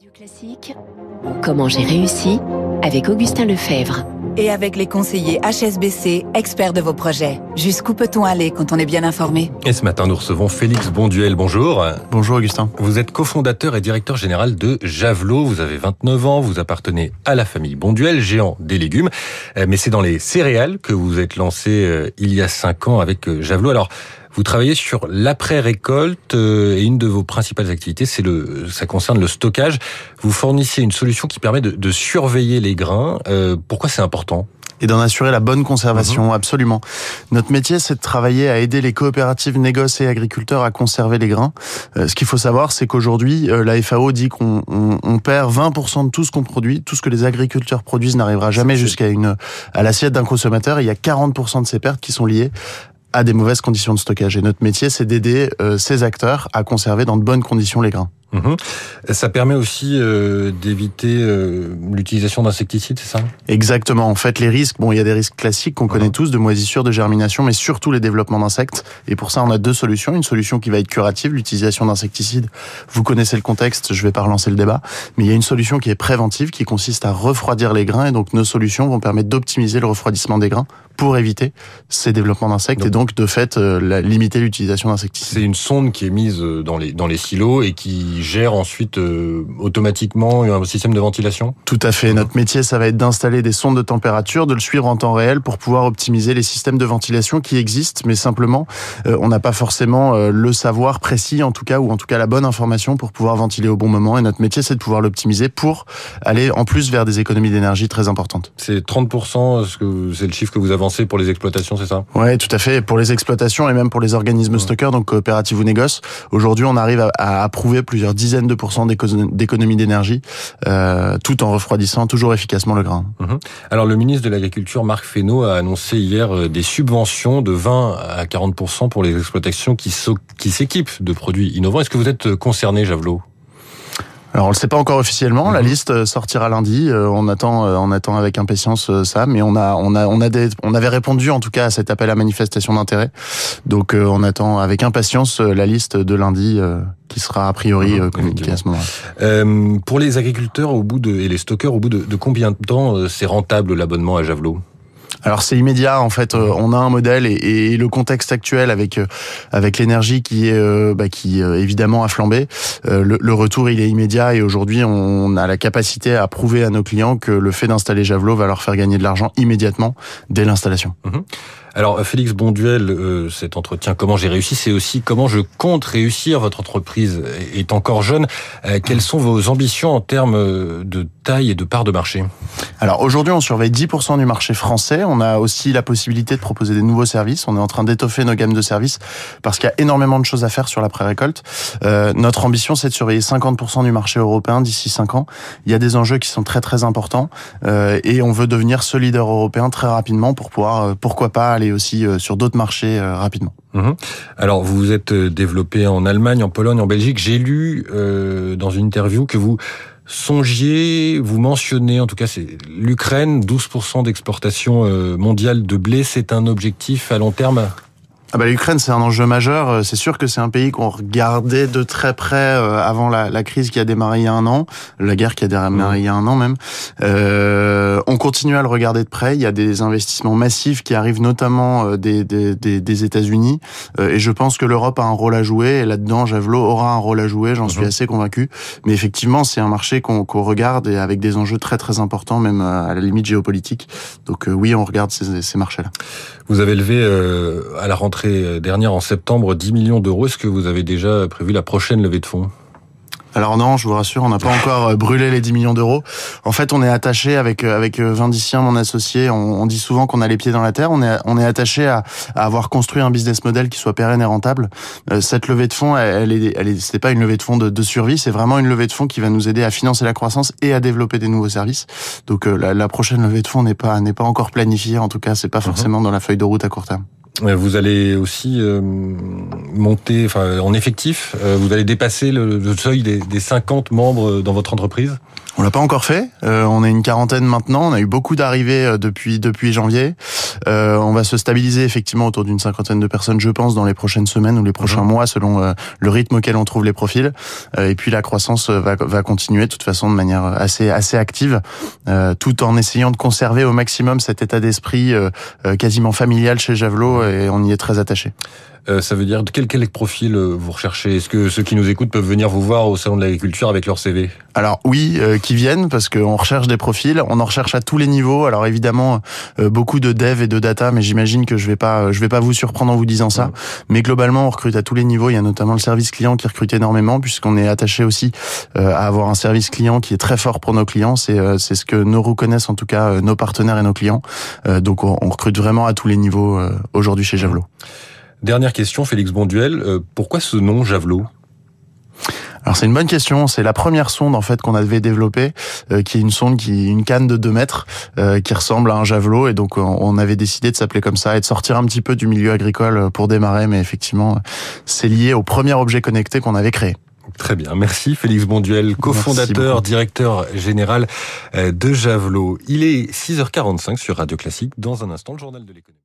Radio Classique, comment j'ai réussi avec Augustin Lefebvre. Et avec les conseillers HSBC, experts de vos projets. Jusqu'où peut-on aller quand on est bien informé? Et ce matin, nous recevons Félix Bonduel. Bonjour. Bonjour Augustin. Vous êtes cofondateur et directeur général de Javelot. Vous avez 29 ans, vous appartenez à la famille Bonduel, géant des légumes. Euh, mais c'est dans les céréales que vous êtes lancé euh, il y a 5 ans avec euh, Javelot. Alors, vous travaillez sur l'après-récolte et une de vos principales activités, c'est le, ça concerne le stockage. Vous fournissez une solution qui permet de, de surveiller les grains. Euh, pourquoi c'est important? Et d'en assurer la bonne conservation, mmh. absolument. Notre métier, c'est de travailler à aider les coopératives négoces et agriculteurs à conserver les grains. Euh, ce qu'il faut savoir, c'est qu'aujourd'hui, euh, la FAO dit qu'on on, on perd 20% de tout ce qu'on produit, tout ce que les agriculteurs produisent n'arrivera jamais jusqu'à une à l'assiette d'un consommateur. Et il y a 40% de ces pertes qui sont liées à des mauvaises conditions de stockage. Et notre métier, c'est d'aider euh, ces acteurs à conserver dans de bonnes conditions les grains. Mmh. Ça permet aussi euh, d'éviter euh, l'utilisation d'insecticides, c'est ça? Exactement. En fait, les risques, bon, il y a des risques classiques qu'on mmh. connaît tous, de moisissure, de germination, mais surtout les développements d'insectes. Et pour ça, on a deux solutions. Une solution qui va être curative, l'utilisation d'insecticides. Vous connaissez le contexte, je vais pas relancer le débat. Mais il y a une solution qui est préventive, qui consiste à refroidir les grains. Et donc, nos solutions vont permettre d'optimiser le refroidissement des grains pour éviter ces développements d'insectes et donc de fait euh, la, limiter l'utilisation d'insecticides. C'est une sonde qui est mise dans les dans les silos et qui gère ensuite euh, automatiquement un système de ventilation? Tout à fait. Notre métier, ça va être d'installer des sondes de température, de le suivre en temps réel pour pouvoir optimiser les systèmes de ventilation qui existent, mais simplement euh, on n'a pas forcément euh, le savoir précis en tout cas ou en tout cas la bonne information pour pouvoir ventiler au bon moment. Et notre métier, c'est de pouvoir l'optimiser pour aller en plus vers des économies d'énergie très importantes. C'est 30%, ce que c'est le chiffre que vous avancez pour les exploitations, c'est ça? Ouais, tout à fait. Pour les exploitations et même pour les organismes stockeurs, donc coopératives ou négoces, aujourd'hui, on arrive à, à, approuver plusieurs dizaines de pourcents d'économie d'énergie, euh, tout en refroidissant toujours efficacement le grain. Mmh. Alors, le ministre de l'Agriculture, Marc Fesneau, a annoncé hier euh, des subventions de 20 à 40 pour les exploitations qui s'équipent de produits innovants. Est-ce que vous êtes concerné, Javelot? Alors on le sait pas encore officiellement, la mhm. liste euh, sortira lundi. Euh, on attend, euh, on attend avec impatience ça, mais on a, on a, on a des, on avait répondu en tout cas à cet appel à manifestation d'intérêt. Donc on attend avec impatience la liste de lundi qui sera a priori communiquée à ce moment-là. pour les agriculteurs au bout de et les stockeurs au bout de, de combien de temps c'est rentable l'abonnement à Javelot? Alors c'est immédiat en fait. Euh, on a un modèle et, et le contexte actuel avec euh, avec l'énergie qui est euh, bah, qui évidemment a flambé. Le, le, retour il est immédiat et aujourd'hui on a la capacité à prouver à nos clients que le fait d'installer Javelot va leur faire gagner de l'argent immédiatement dès l'installation. Mhm. Alors Félix Bonduel, euh, cet entretien comment j'ai réussi, c'est aussi comment je compte réussir. Votre entreprise est encore jeune. Euh, quelles sont vos ambitions en termes de taille et de part de marché? Alors aujourd'hui, on surveille 10% du marché français. On a aussi la possibilité de proposer des nouveaux services. On est en train d'étoffer nos gammes de services parce qu'il y a énormément de choses à faire sur la pré-récolte. Euh, notre ambition, c'est de surveiller 50% du marché européen d'ici 5 ans. Il y a des enjeux qui sont très très importants euh, et on veut devenir ce leader européen très rapidement pour pouvoir, euh, pourquoi pas, aller aussi euh, sur d'autres marchés euh, rapidement. Mhm. Alors vous vous êtes développé en Allemagne, en Pologne, en Belgique. J'ai lu euh, dans une interview que vous songiez, vous mentionnez, en tout cas l'Ukraine, 12% d'exportation mondiale de blé, c'est un objectif à long terme ah bah, L'Ukraine, c'est un enjeu majeur. Euh, c'est sûr que c'est un pays qu'on regardait de très près euh, avant la, la, crise qui a démarré il y a un an, la guerre qui a démarré il y a un an même. Euh, on continue à le regarder de près. Il y a des investissements massifs qui arrivent notamment euh, des, des, des, des États-Unis. et je pense que l'Europe a un rôle à jouer. Et là-dedans, Javelot aura un rôle à jouer. J'en suis mhm. assez convaincu. Mais effectivement, c'est un marché qu'on regarde et avec des enjeux très très importants, même à la limite géopolitique. Donc oui, on regarde ces, ces marchés-là. Vous avez levé à la rentrée dernière en septembre 10 millions d'euros. Est-ce que vous avez déjà prévu la prochaine levée de fonds? Alors non, je vous rassure, on n'a pas encore euh, brûlé les 10 millions d'euros. En fait, on est attaché avec euh, avec euh, Vindicien, mon associé. On, dit souvent qu'on a les pieds dans la terre. On est on est attaché à, avoir construit un business model qui soit pérenne et rentable. Cette levée de fonds, elle, est elle est c'est pas une levée de fonds de, survie, c'est vraiment une levée de fonds qui va nous aider à financer la croissance et à développer des nouveaux services. Donc la, prochaine levée de fonds n'est pas n'est pas encore planifiée. En tout cas, c'est pas mhm. forcément dans la feuille de route à court terme. Vous allez aussi euh, monter, enfin, en effectif, euh, vous allez dépasser le, seuil des, des, 50 membres dans votre entreprise On l'a pas encore fait. Euh, on est une quarantaine maintenant. On a eu beaucoup d'arrivées depuis depuis janvier. On va se stabiliser effectivement autour d'une cinquantaine de personnes, je pense, dans les prochaines semaines ou les prochains mhm. mois, selon le rythme auquel on trouve les profils. et puis la croissance va, va continuer de toute façon de manière assez assez active, tout en essayant de conserver au maximum cet état d'esprit quasiment familial chez Javelot et on y est très attaché. Euh, ça veut dire quel, quel profil euh, vous recherchez? Est-ce que ceux qui nous écoutent peuvent venir vous voir au salon de l'agriculture avec leur CV Alors oui, euh, qui viennent parce qu'on recherche des profils, on en recherche à tous les niveaux. Alors évidemment beaucoup de dev et de data, mais j'imagine que je vais pas, je vais pas vous surprendre en vous disant ça. Mais globalement, on recrute à tous les niveaux. Il y a notamment le service client qui recrute énormément puisqu'on est attaché aussi à avoir un service client qui est très fort pour nos clients. C'est c'est ce que nous reconnaissent en tout cas nos partenaires et nos clients. donc on, recrute vraiment à tous les niveaux aujourd'hui chez Javelot. Dernière question, Félix Bonduel. Euh, pourquoi ce nom Javelot? Alors c'est une bonne question. C'est la première sonde en fait qu'on avait développée, euh, qui est une sonde qui une canne de 2 mètres, euh, qui ressemble à un javelot, et donc on avait décidé de s'appeler comme ça et de sortir un petit peu du milieu agricole pour démarrer. Mais effectivement, c'est lié au premier objet connecté qu'on avait créé. Très bien, merci Félix Bonduel, cofondateur, directeur général de Javelot. Il est 6h45 sur Radio Classique. Dans un instant, le journal de l'économie.